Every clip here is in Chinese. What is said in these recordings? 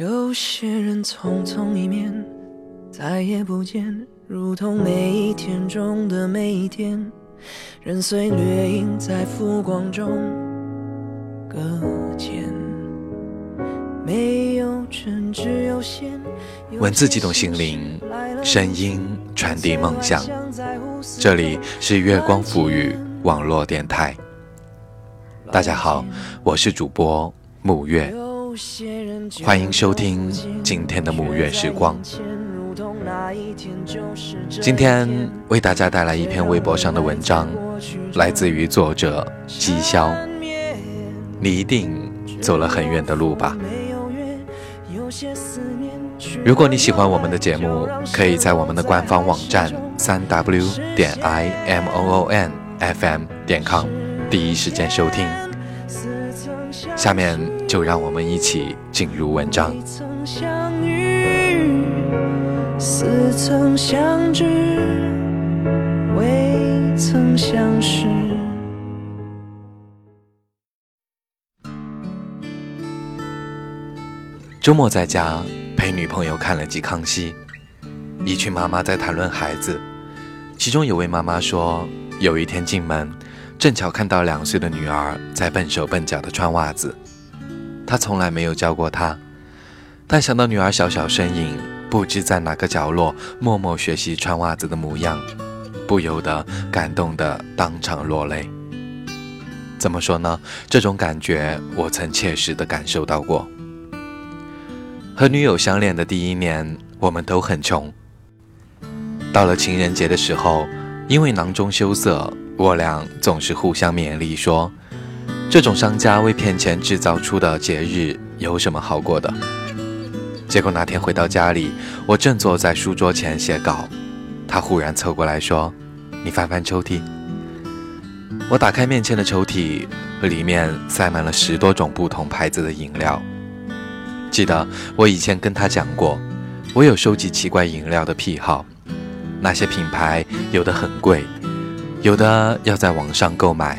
有些人匆匆一面，再也不见，如同每一天中的每一天，人随掠影在浮光中搁浅。没有针，只有线。文字激动心灵，声音传递梦想。这里是月光抚语网络电台。大家好，我是主播木月。欢迎收听今天的沐月时光。今天为大家带来一篇微博上的文章，来自于作者姬潇。你一定走了很远的路吧？如果你喜欢我们的节目，可以在我们的官方网站三 w 点 i m o o n f m 点 com 第一时间收听。下面就让我们一起进入文章。似曾相知，未曾相识。周末在家陪女朋友看了集《康熙》，一群妈妈在谈论孩子，其中有位妈妈说，有一天进门。正巧看到两岁的女儿在笨手笨脚的穿袜子，他从来没有教过她，但想到女儿小小身影不知在哪个角落默默学习穿袜子的模样，不由得感动的当场落泪。怎么说呢？这种感觉我曾切实的感受到过。和女友相恋的第一年，我们都很穷，到了情人节的时候，因为囊中羞涩。我俩总是互相勉励，说这种商家为骗钱制造出的节日有什么好过的？结果那天回到家里，我正坐在书桌前写稿，他忽然凑过来说：“你翻翻抽屉。”我打开面前的抽屉，里面塞满了十多种不同牌子的饮料。记得我以前跟他讲过，我有收集奇怪饮料的癖好，那些品牌有的很贵。有的要在网上购买，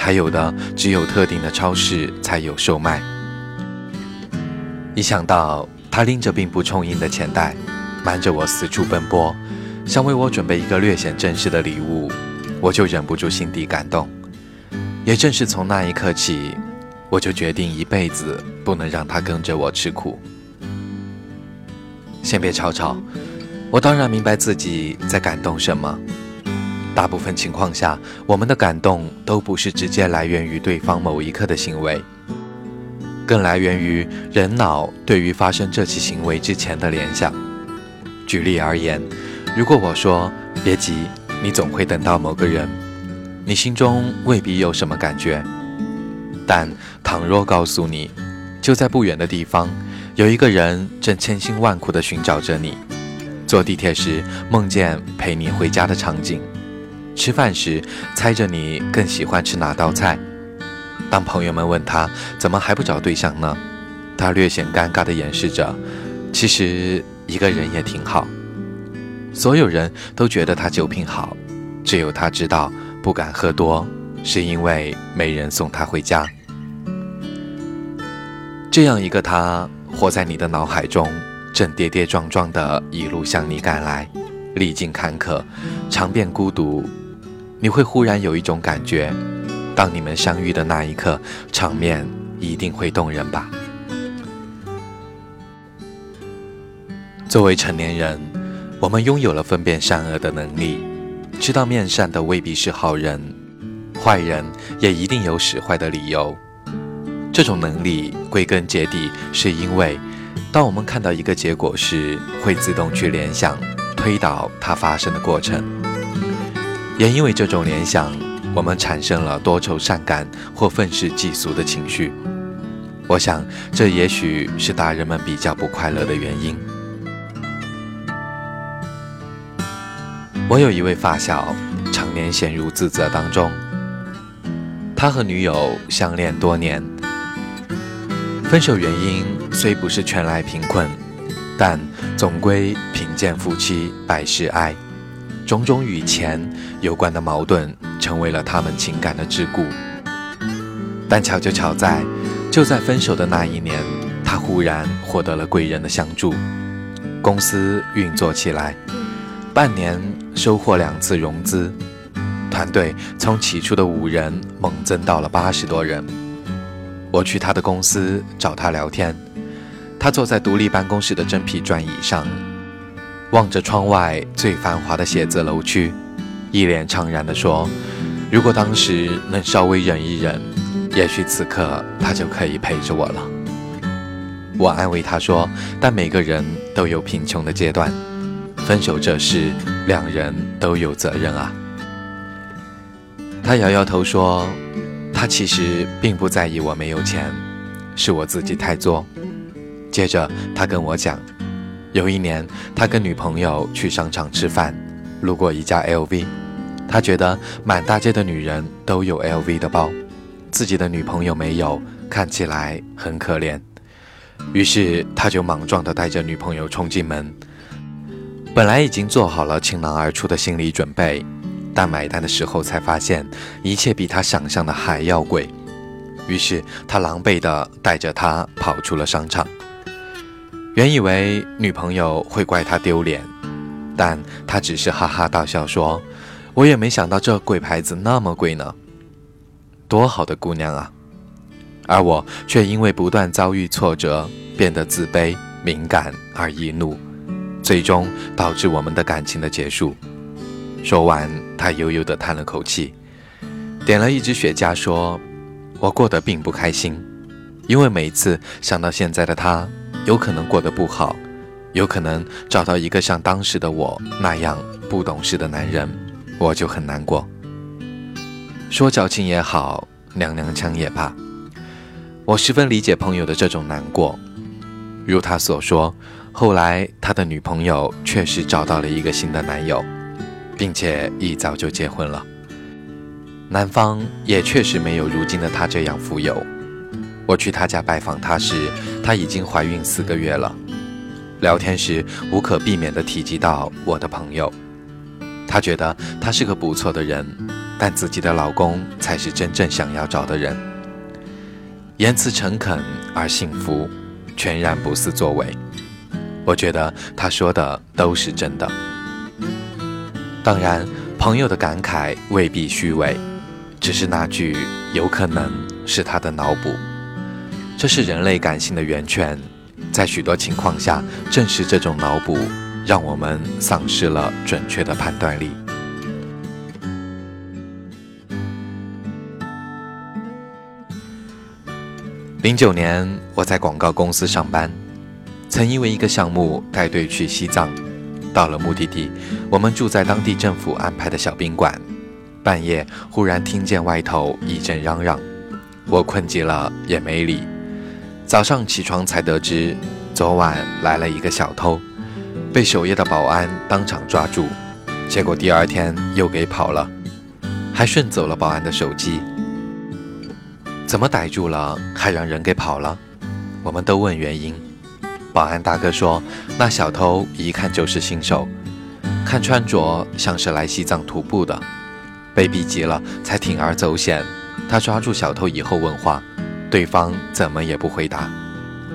还有的只有特定的超市才有售卖。一想到他拎着并不充盈的钱袋，瞒着我四处奔波，想为我准备一个略显正式的礼物，我就忍不住心底感动。也正是从那一刻起，我就决定一辈子不能让他跟着我吃苦。先别吵吵，我当然明白自己在感动什么。大部分情况下，我们的感动都不是直接来源于对方某一刻的行为，更来源于人脑对于发生这起行为之前的联想。举例而言，如果我说“别急，你总会等到某个人”，你心中未必有什么感觉；但倘若告诉你，就在不远的地方，有一个人正千辛万苦地寻找着你，坐地铁时梦见陪你回家的场景。吃饭时，猜着你更喜欢吃哪道菜。当朋友们问他怎么还不找对象呢？他略显尴尬地掩饰着，其实一个人也挺好。所有人都觉得他酒品好，只有他知道不敢喝多，是因为没人送他回家。这样一个他，活在你的脑海中，正跌跌撞撞地一路向你赶来，历尽坎坷，尝遍孤独。你会忽然有一种感觉，当你们相遇的那一刻，场面一定会动人吧。作为成年人，我们拥有了分辨善恶的能力，知道面善的未必是好人，坏人也一定有使坏的理由。这种能力归根结底是因为，当我们看到一个结果时，会自动去联想、推导它发生的过程。也因为这种联想，我们产生了多愁善感或愤世嫉俗的情绪。我想，这也许是大人们比较不快乐的原因。我有一位发小，常年陷入自责当中。他和女友相恋多年，分手原因虽不是全赖贫困，但总归贫贱夫妻百事哀。种种与钱有关的矛盾，成为了他们情感的桎梏。但巧就巧在，就在分手的那一年，他忽然获得了贵人的相助，公司运作起来，半年收获两次融资，团队从起初的五人猛增到了八十多人。我去他的公司找他聊天，他坐在独立办公室的真皮转椅上，望着窗外最繁华的写字楼区，一脸怅然地说：“如果当时能稍微忍一忍，也许此刻他就可以陪着我了。”我安慰他说：“但每个人都有贫穷的阶段，分手这事两人都有责任啊。”他摇摇头说。他其实并不在意我没有钱，是我自己太作。接着他跟我讲，有一年他跟女朋友去商场吃饭，路过一家 LV，他觉得满大街的女人都有 LV 的包，自己的女朋友没有，看起来很可怜。于是他就莽撞地带着女朋友冲进门，本来已经做好了倾囊而出的心理准备。但买单的时候才发现，一切比他想象的还要贵。于是他狼狈地带着她跑出了商场。原以为女朋友会怪他丢脸，但他只是哈哈大笑说：“我也没想到这鬼牌子那么贵呢。多好的姑娘啊！”而我却因为不断遭遇挫折，变得自卑、敏感而易怒，最终导致我们的感情的结束。说完，他悠悠地叹了口气，点了一支雪茄，说：“我过得并不开心，因为每次想到现在的他有可能过得不好，有可能找到一个像当时的我那样不懂事的男人，我就很难过。说矫情也好，娘娘腔也罢，我十分理解朋友的这种难过。如他所说，后来他的女朋友确实找到了一个新的男友。”并且一早就结婚了，男方也确实没有如今的他这样富有。我去他家拜访他时，他已经怀孕四个月了。聊天时无可避免地提及到我的朋友，他觉得他是个不错的人，但自己的老公才是真正想要找的人。言辞诚恳而幸福，全然不似作伪。我觉得他说的都是真的。当然，朋友的感慨未必虚伪，只是那句有可能是他的脑补。这是人类感性的源泉，在许多情况下，正是这种脑补让我们丧失了准确的判断力。零九年，我在广告公司上班，曾因为一个项目带队去西藏。到了目的地，我们住在当地政府安排的小宾馆。半夜忽然听见外头一阵嚷嚷，我困极了也没理。早上起床才得知，昨晚来了一个小偷，被守夜的保安当场抓住，结果第二天又给跑了，还顺走了保安的手机。怎么逮住了还让人给跑了？我们都问原因。保安大哥说：“那小偷一看就是新手，看穿着像是来西藏徒步的，被逼急了才铤而走险。他抓住小偷以后问话，对方怎么也不回答。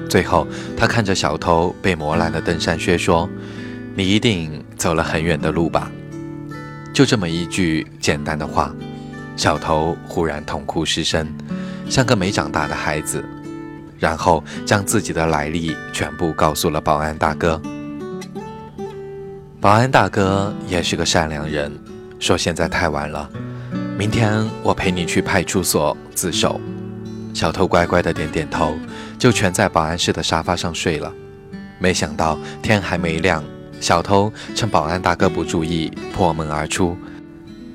最后他看着小偷被磨烂的登山靴说：‘你一定走了很远的路吧？’就这么一句简单的话，小偷忽然痛哭失声，像个没长大的孩子。”然后将自己的来历全部告诉了保安大哥。保安大哥也是个善良人，说现在太晚了，明天我陪你去派出所自首。小偷乖乖的点点头，就蜷在保安室的沙发上睡了。没想到天还没亮，小偷趁保安大哥不注意破门而出，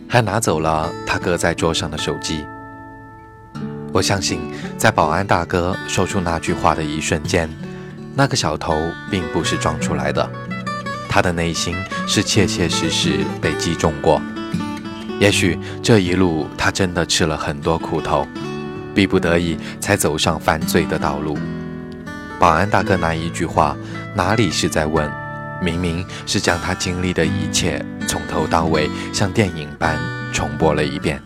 还拿走了他搁在桌上的手机。我相信，在保安大哥说出那句话的一瞬间，那个小偷并不是装出来的，他的内心是切切实实被击中过。也许这一路他真的吃了很多苦头，逼不得已才走上犯罪的道路。保安大哥那一句话，哪里是在问，明明是将他经历的一切从头到尾像电影般重播了一遍。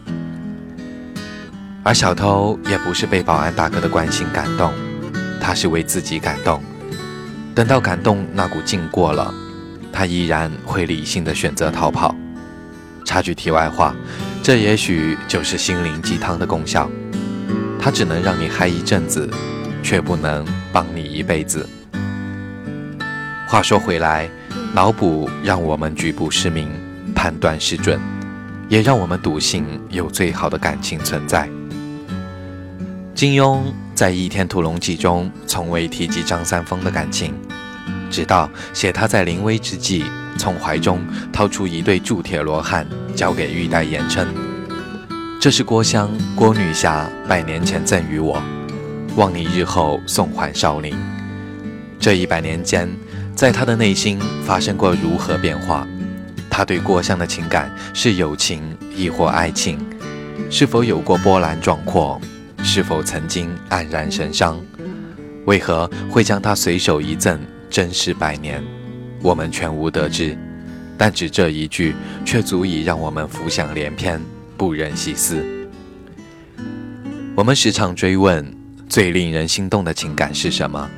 而小偷也不是被保安大哥的关心感动，他是为自己感动。等到感动那股劲过了，他依然会理性的选择逃跑。插句题外话，这也许就是心灵鸡汤的功效，它只能让你嗨一阵子，却不能帮你一辈子。话说回来，脑补让我们局部失明，判断失准，也让我们笃信有最好的感情存在。金庸在《倚天屠龙记》中从未提及张三丰的感情，直到写他在临危之际从怀中掏出一对铸铁罗汉交给玉带言称：“这是郭襄、郭女侠百年前赠予我，望你日后送还少林。”这一百年间，在他的内心发生过如何变化？他对郭襄的情感是友情亦或爱情？是否有过波澜壮阔？是否曾经黯然神伤？为何会将他随手一赠，珍视百年？我们全无得知，但只这一句，却足以让我们浮想联翩，不忍细思。我们时常追问，最令人心动的情感是什么？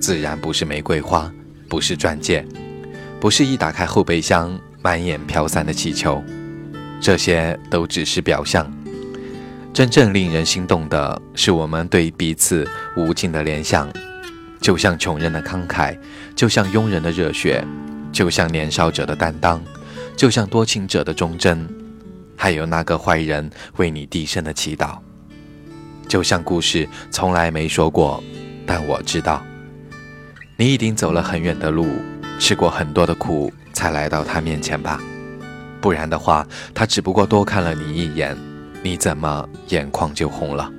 自然不是玫瑰花，不是钻戒，不是一打开后备箱满眼飘散的气球，这些都只是表象。真正令人心动的是我们对彼此无尽的联想，就像穷人的慷慨，就像庸人的热血，就像年少者的担当，就像多情者的忠贞，还有那个坏人为你低声的祈祷。就像故事从来没说过，但我知道，你一定走了很远的路，吃过很多的苦，才来到他面前吧？不然的话，他只不过多看了你一眼。你怎么眼眶就红了？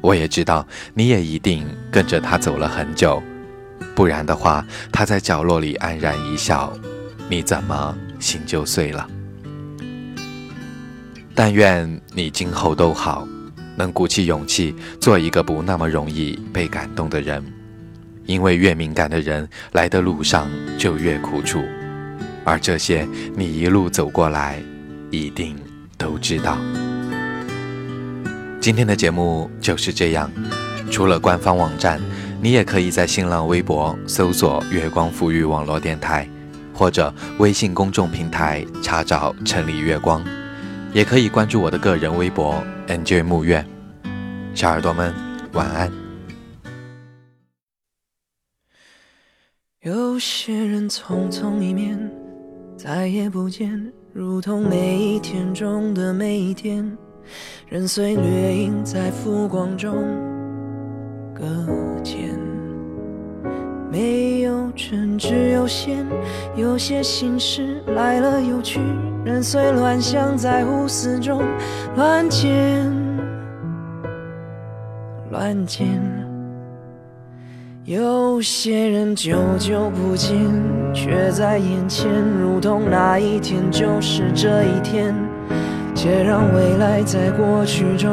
我也知道，你也一定跟着他走了很久，不然的话，他在角落里安然一笑，你怎么心就碎了？但愿你今后都好，能鼓起勇气做一个不那么容易被感动的人，因为越敏感的人来的路上就越苦楚，而这些你一路走过来，一定都知道。今天的节目就是这样。除了官方网站，你也可以在新浪微博搜索“月光富裕网络电台”，或者微信公众平台查找“城里月光”，也可以关注我的个人微博 “nj 木月”。小耳朵们，晚安。有些人匆匆一面，再也不见，如同每一天中的每一天。人随掠影在浮光中搁浅，没有春，只有线。有些心事来了又去，人随乱想在无思中乱剪乱剪。有些人久久不见，却在眼前，如同那一天就是这一天。且让未来在过去中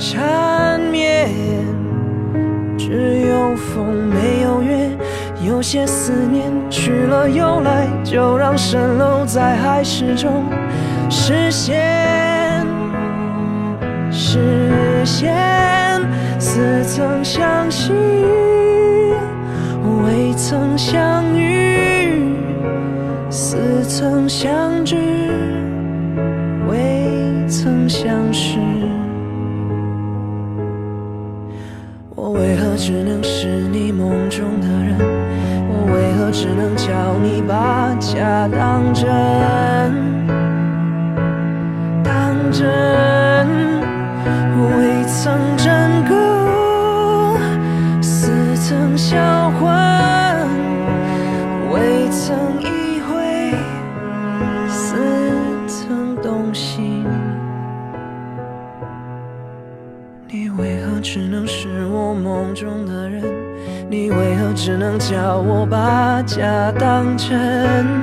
缠绵，只有风没有月，有些思念去了又来，就让蜃楼在海市中实现，实现。似曾相识，未曾相遇，似曾相知。我只能叫你把假当真？当真，未曾真故，似曾销魂，未曾意会，似曾动心。你为何只能是我梦中的人，你为何只能叫我把假当真？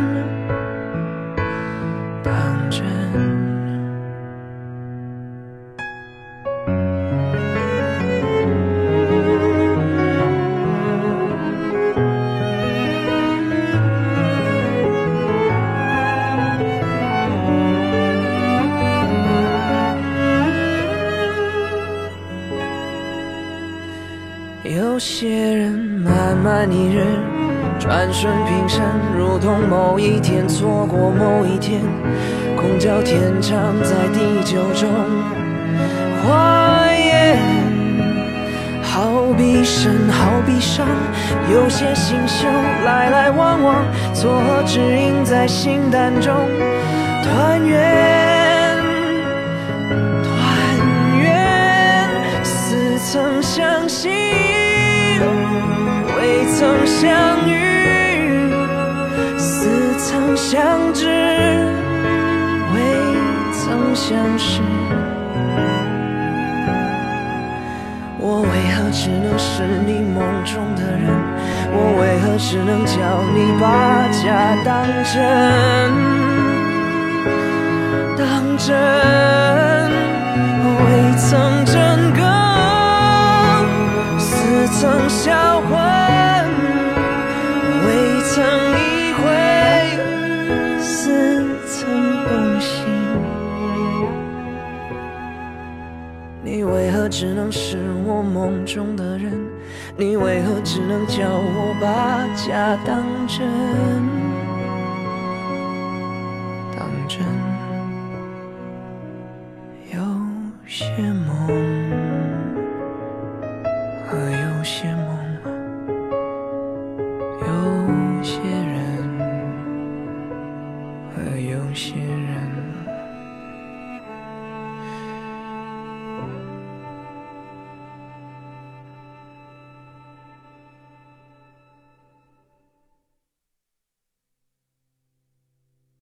顺平生，如同某一天错过某一天，空交天长在地久中化烟。好比生，好比伤，有些星宿来来往往，错合指引在心淡中团圆，团圆，似曾相识，未曾相遇，曾相知，未曾相识。我为何只能是你梦中的人？我为何只能叫你把假当真？当真，未曾真更，似曾销魂，只能是我梦中的人？你为何只能叫我把假当真？当真，